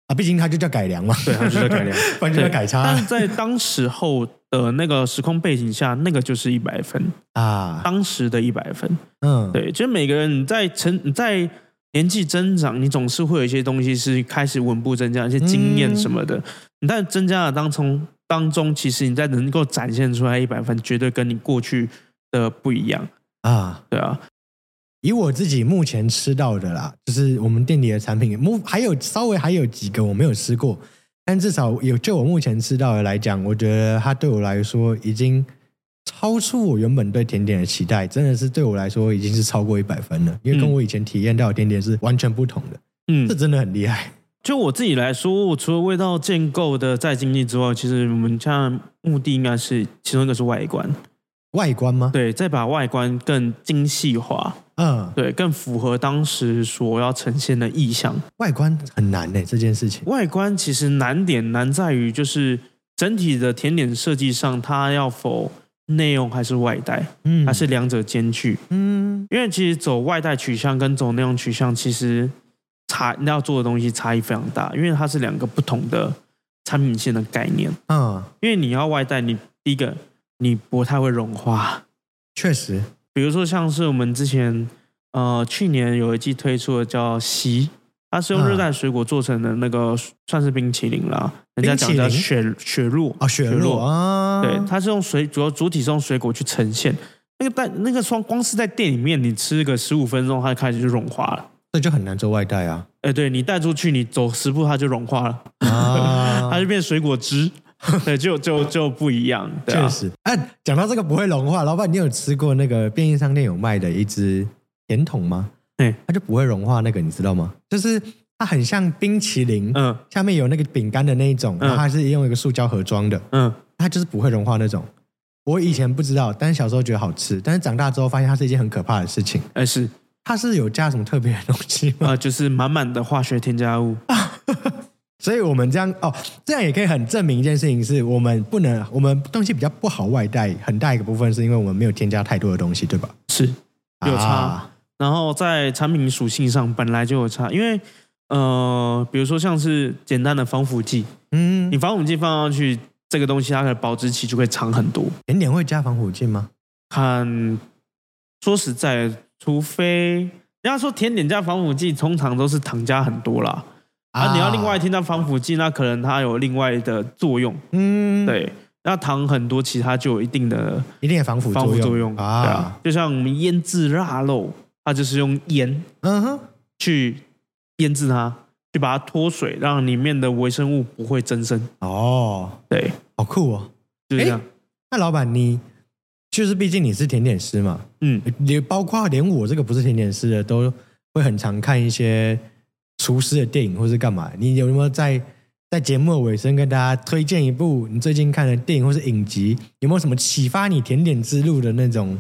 啊，毕竟它就叫改良嘛，对，它就叫改良。不然就叫改差但是在当时候的那个时空背景下，那个就是一百分，啊。当时的一百分。嗯，对，就是每个人你在成你在年纪增长，你总是会有一些东西是开始稳步增加，一些经验什么的。你在增加的当中当中，其实你在能够展现出来一百分，绝对跟你过去的不一样。啊，对啊，以我自己目前吃到的啦，就是我们店里的产品，目还有稍微还有几个我没有吃过，但至少有就我目前吃到的来讲，我觉得它对我来说已经超出我原本对甜点的期待，真的是对我来说已经是超过一百分了，因为跟我以前体验到的甜点是完全不同的，嗯这，真的很厉害。就我自己来说，我除了味道建构的再精进之外，其实我们现在目的应该是其中一个是外观，外观吗？对，再把外观更精细化，嗯，对，更符合当时所要呈现的意象。外观很难呢、这件事情。外观其实难点难在于，就是整体的甜点设计上，它要否内用还是外带，嗯还是两者兼具？嗯因为其实走外带取向跟走内容取向，其实差你要做的东西差异非常大，因为它是两个不同的产品线的概念。嗯，因为你要外带，你第一个你不太会融化，确实，比如说像是我们之前呃去年有一季推出的叫席，它是用热带水果做成的那个算是冰淇淋啦，人家讲叫冰淇雪雪露啊，雪露啊，对，它是用水主要主体是用水果去呈现。那个在那个光光是在店里面，你吃个十五分钟，它开始就融化了。那就很难做外带啊。哎，对你带出去，你走十步它就融化了，啊。它，就变水果汁，对，就就就不一样，对啊确，实。哎、讲到这个不会融化，老板，你有吃过那个便利商店有卖的一只甜筒吗？对，它就不会融化，那个你知道吗？就是它很像冰淇淋，嗯下面有那个饼干的那一种，嗯然后它是用一个塑胶盒装的，嗯，它就是不会融化那种。我以前不知道，但是小时候觉得好吃，但是长大之后发现它是一件很可怕的事情。哎是，它是有加什么特别的东西吗？呃，就是满满的化学添加物，所以我们这样哦，这样也可以很证明一件事情，是我们不能，我们东西比较不好外带，很大一个部分是因为我们没有添加太多的东西，对吧？是有差。啊然后在产品属性上本来就有差，因为呃，比如说像是简单的防腐剂，嗯你，防腐剂放上去，这个东西它的保质期就会长很多。甜点会加防腐剂吗？看，说实在，除非人家说甜点加防腐剂，通常都是糖加很多啦。啊，你要另外添加防腐剂，那可能它有另外的作用。嗯，，对，那糖很多，其实它就有一定的一定的防腐防腐作用啊。对啊，就像我们腌制腊肉，它就是用盐嗯哼，去腌制它，去把它脱水，让里面的微生物不会增生。哦，对，好酷哦。就是这样。那老板你就是毕竟你是甜点师嘛，嗯，也包括连我这个不是甜点师的，都会很常看一些厨师的电影或是干嘛。你有没有在在节目的尾声跟大家推荐一部你最近看的电影或是影集？有没有什么启发你甜点之路的那种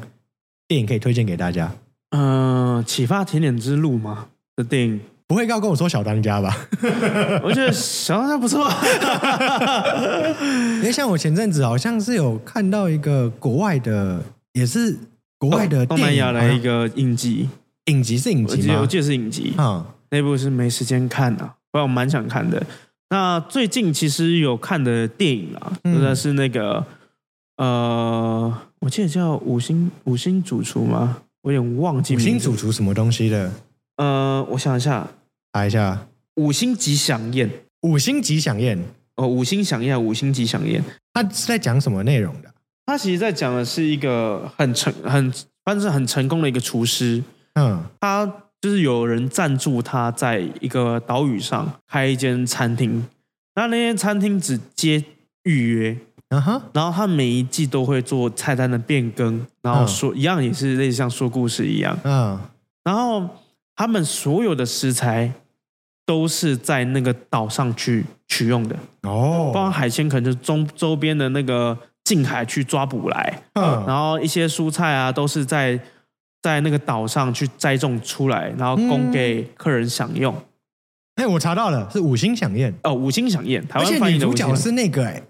电影可以推荐给大家？呃，启发甜点之路吗的电影，不会要跟我说小当家吧？我觉得小当家不错。因为像我前阵子好像是有看到一个国外的，也是国外的哦东南电影，亚的一个影集，影集是影集吗？我记得我记得是影集，嗯，那部是没时间看啊，不然我蛮想看的。那最近其实有看的电影啊，嗯真的是那个呃，我记得叫五星五星主厨吗？我有点忘记五星主厨什么东西的？呃，我想一下，查一下，五星级响宴五星级响宴，哦，五星响宴，五星级响宴。它是在讲什么内容的？他其实在讲的是一个很成很反正是很成功的一个厨师，嗯他就是有人赞助他在一个岛屿上开一间餐厅，那那间餐厅只接预约，嗯哼，然后他每一季都会做菜单的变更，然后说、一样也是类似像说故事一样，嗯。然后他们所有的食材都是在那个岛上去取用的哦，包含哦，海鲜可能就是周周边的那个近海去抓捕来，嗯。然后一些蔬菜啊都是在在那个岛上去栽种出来，然后供给客人享用。哎，我查到了，是五星响宴，哦，五星响宴，台而且湾翻译女主角的五星是那个哎，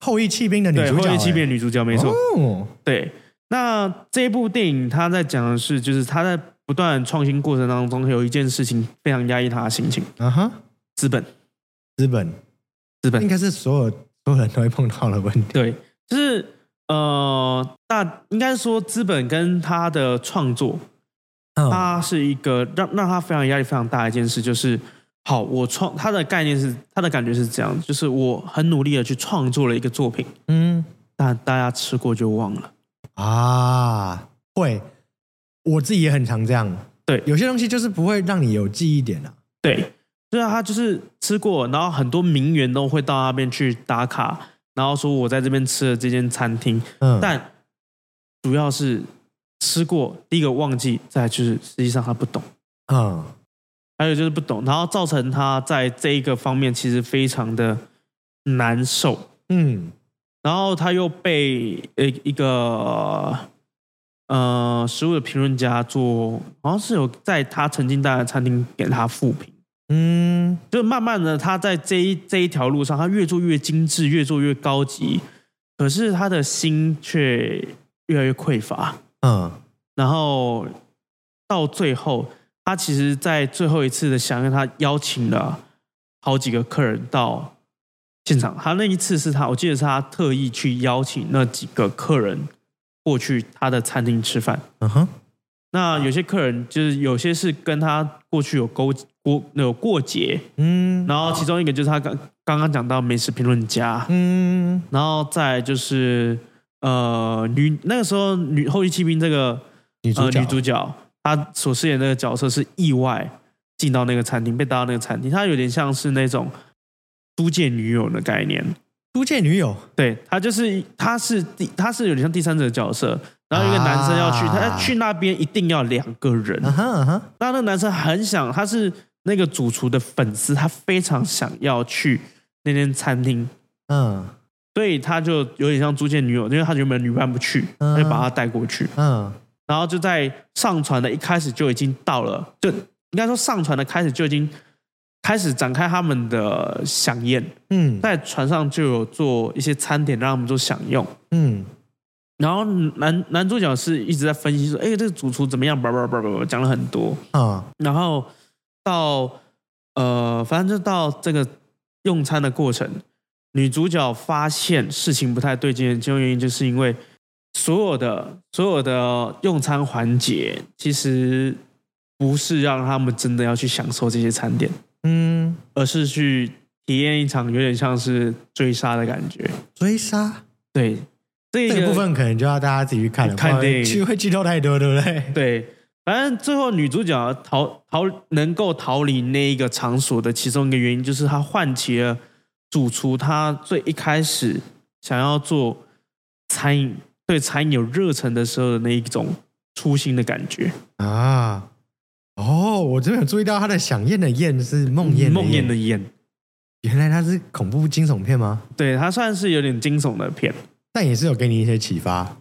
后羿弃兵的女对主角，后羿弃兵女主角，没错。哦，对，那这部电影他在讲的是，就是他在不断创新过程当中，有一件事情非常压抑他的心情，啊哈，资本，资本。资本。应，该是所有所有人都会碰到的问题。对，就是呃，那应该说资本跟他的创作，嗯它是一个让让他非常压力非常大的一件事，就是好，我创他的概念是他的感觉是这样，就是我很努力的去创作了一个作品，嗯但大家吃过就忘了。啊，会，我自己也很常这样。对有些东西就是不会让你有记忆点啊。对，对啊，他就是吃过，然后很多名媛都会到那边去打卡，然后说我在这边吃了这间餐厅，嗯，但主要是吃过，第一个忘记，再就是实际上他不懂，嗯。还有就是不懂，然后造成他在这一个方面其实非常的难受，嗯。然后他又被呃一个呃食物的评论家做，好像是有在他曾经待的餐厅给他复评。嗯就慢慢的，他在这一这一条路上，他越做越精致，越做越高级，可是他的心却越来越匮乏。嗯然后到最后，他其实，在最后一次的响应，他邀请了好几个客人到现场。他那一次是他，我记得是他特意去邀请那几个客人过去他的餐厅吃饭。嗯哼，那有些客人就是有些是跟他过去有勾过有过节，嗯。然后其中一个就是他刚刚刚讲到美食评论家，嗯。然后再就是呃女那个时候女后裔骑兵这个女主角。呃女主角，她所饰演的那个角色是意外进到那个餐厅，被带到那个餐厅，她有点像是那种租借女友的概念。租借女友，对她就是她是第她是有点像第三者的角色，然后一个男生要去，啊。他去那边一定要两个人，那那个男生很想，他是那个主厨的粉丝，他非常想要去那间餐厅，嗯。所以他就有点像租借女友，因为他原本女伴不去，嗯。他就把她带过去，嗯。然后就在上船的一开始就已经到了，就应该说上船的开始就已经开始展开他们的飨宴，嗯。在船上就有做一些餐点让他们做享用。嗯然后男男主角是一直在分析说，哎，这个主厨怎么样？叭叭叭叭叭，讲了很多。啊然后到呃，反正就到这个用餐的过程，女主角发现事情不太对劲的其中原因，就是因为所有的所有的用餐环节，其实不是让他们真的要去享受这些餐点，嗯，而是去体验一场有点像是追杀的感觉。追杀对，这个这个部分可能就要大家自己去看了，看电影剧会剧透太多，对不对？对，反正最后女主角逃逃能够逃离那一个场所的其中一个原因，就是她唤起了主厨他最一开始想要做餐饮、对餐饮有热忱的时候的那一种初心的感觉。啊，哦，我这边有注意到他的响宴的宴是梦魇梦魇魇的魇，原来它是恐怖惊悚片吗？对，它算是有点惊悚的片，但也是有给你一些启发。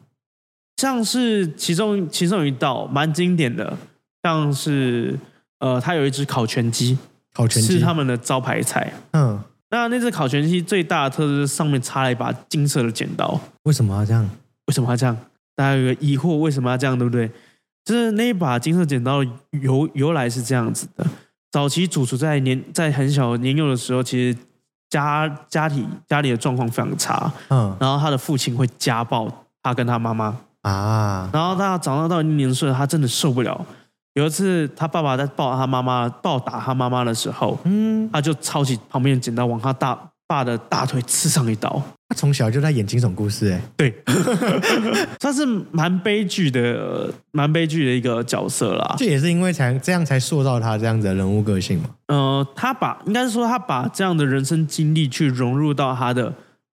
像是其中其中有一道蛮经典的，像是呃，它有一只烤全鸡，烤全鸡，是他们的招牌菜。嗯，那那只烤全鸡最大的特色是上面插了一把金色的剪刀。为什么要这样？为什么要这样？大家有个疑惑，为什么要这样，对不对？就是那一把金色剪刀由由来是这样子的：早期主厨在年在很小年幼的时候，其实家家里家里的状况非常差，嗯。然后他的父亲会家暴他跟他妈妈，啊，然后他长大到一定年岁，他真的受不了。有一次，他爸爸在抱他妈妈、暴打他妈妈的时候，嗯，他就抄起旁边的剪刀往他大爸的大腿刺上一刀。他从小就在演惊悚故事，哎，对，算是蛮悲剧的，蛮悲剧的一个角色啦。这也是因为才这样才塑造他这样子的人物个性嘛。呃，他把应该是说他把这样的人生经历去融入到他的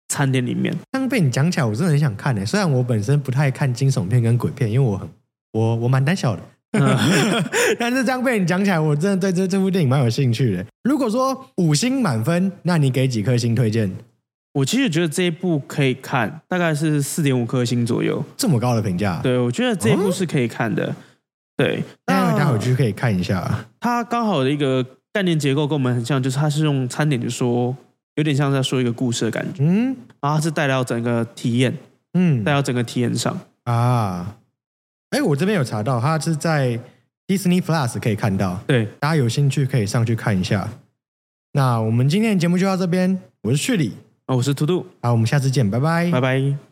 餐点里面。这样被你讲起来，我真的很想看诶。虽然我本身不太看惊悚片跟鬼片，因为我很我我蛮胆小的。但是这样被你讲起来，我真的对这这部电影蛮有兴趣的。如果说五星满分，那你给几颗星推荐？我其实觉得这一部可以看，大概是四点五颗星左右。这么高的评价，，对，我觉得这一部是可以看的。对，那待会那去可以看一下。它刚好的一个概念结构跟我们很像，就是它是用餐点就说，有点像在说一个故事的感觉，嗯然后它是带到整个体验，嗯带到整个体验上。啊，哎，我这边有查到，它是在 Disney Plus 可以看到，对，大家有兴趣可以上去看一下。那我们今天的节目就到这边，我是旭里，啊，我是图图，好，我们下次见，拜拜，拜拜。